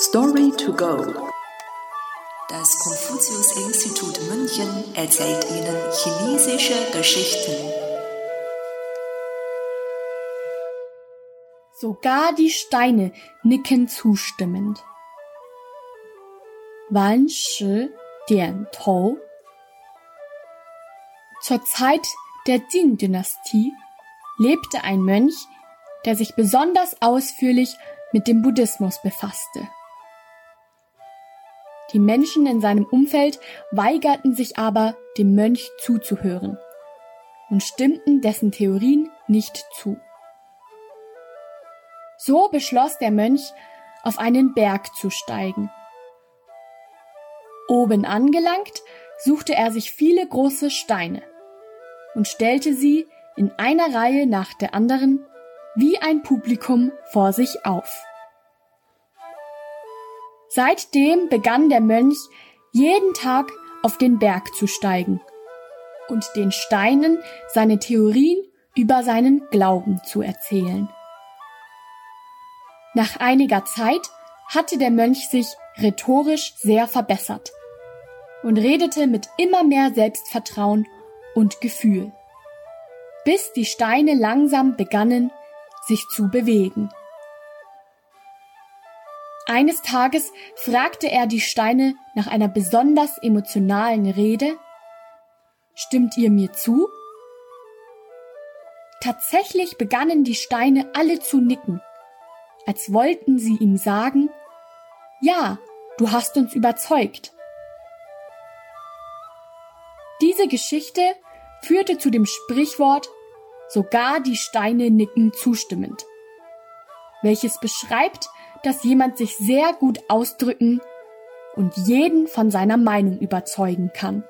Story to go. Das Konfuzius-Institut München erzählt Ihnen chinesische Geschichten. Sogar die Steine nicken zustimmend. Wan Shi Dian Tou. Zur Zeit der Jin-Dynastie lebte ein Mönch, der sich besonders ausführlich mit dem Buddhismus befasste. Die Menschen in seinem Umfeld weigerten sich aber, dem Mönch zuzuhören und stimmten dessen Theorien nicht zu. So beschloss der Mönch, auf einen Berg zu steigen. Oben angelangt, suchte er sich viele große Steine und stellte sie in einer Reihe nach der anderen wie ein Publikum vor sich auf. Seitdem begann der Mönch jeden Tag auf den Berg zu steigen und den Steinen seine Theorien über seinen Glauben zu erzählen. Nach einiger Zeit hatte der Mönch sich rhetorisch sehr verbessert und redete mit immer mehr Selbstvertrauen und Gefühl, bis die Steine langsam begannen, sich zu bewegen. Eines Tages fragte er die Steine nach einer besonders emotionalen Rede. Stimmt ihr mir zu? Tatsächlich begannen die Steine alle zu nicken, als wollten sie ihm sagen, ja, du hast uns überzeugt. Diese Geschichte führte zu dem Sprichwort sogar die Steine nicken zustimmend, welches beschreibt, dass jemand sich sehr gut ausdrücken und jeden von seiner Meinung überzeugen kann.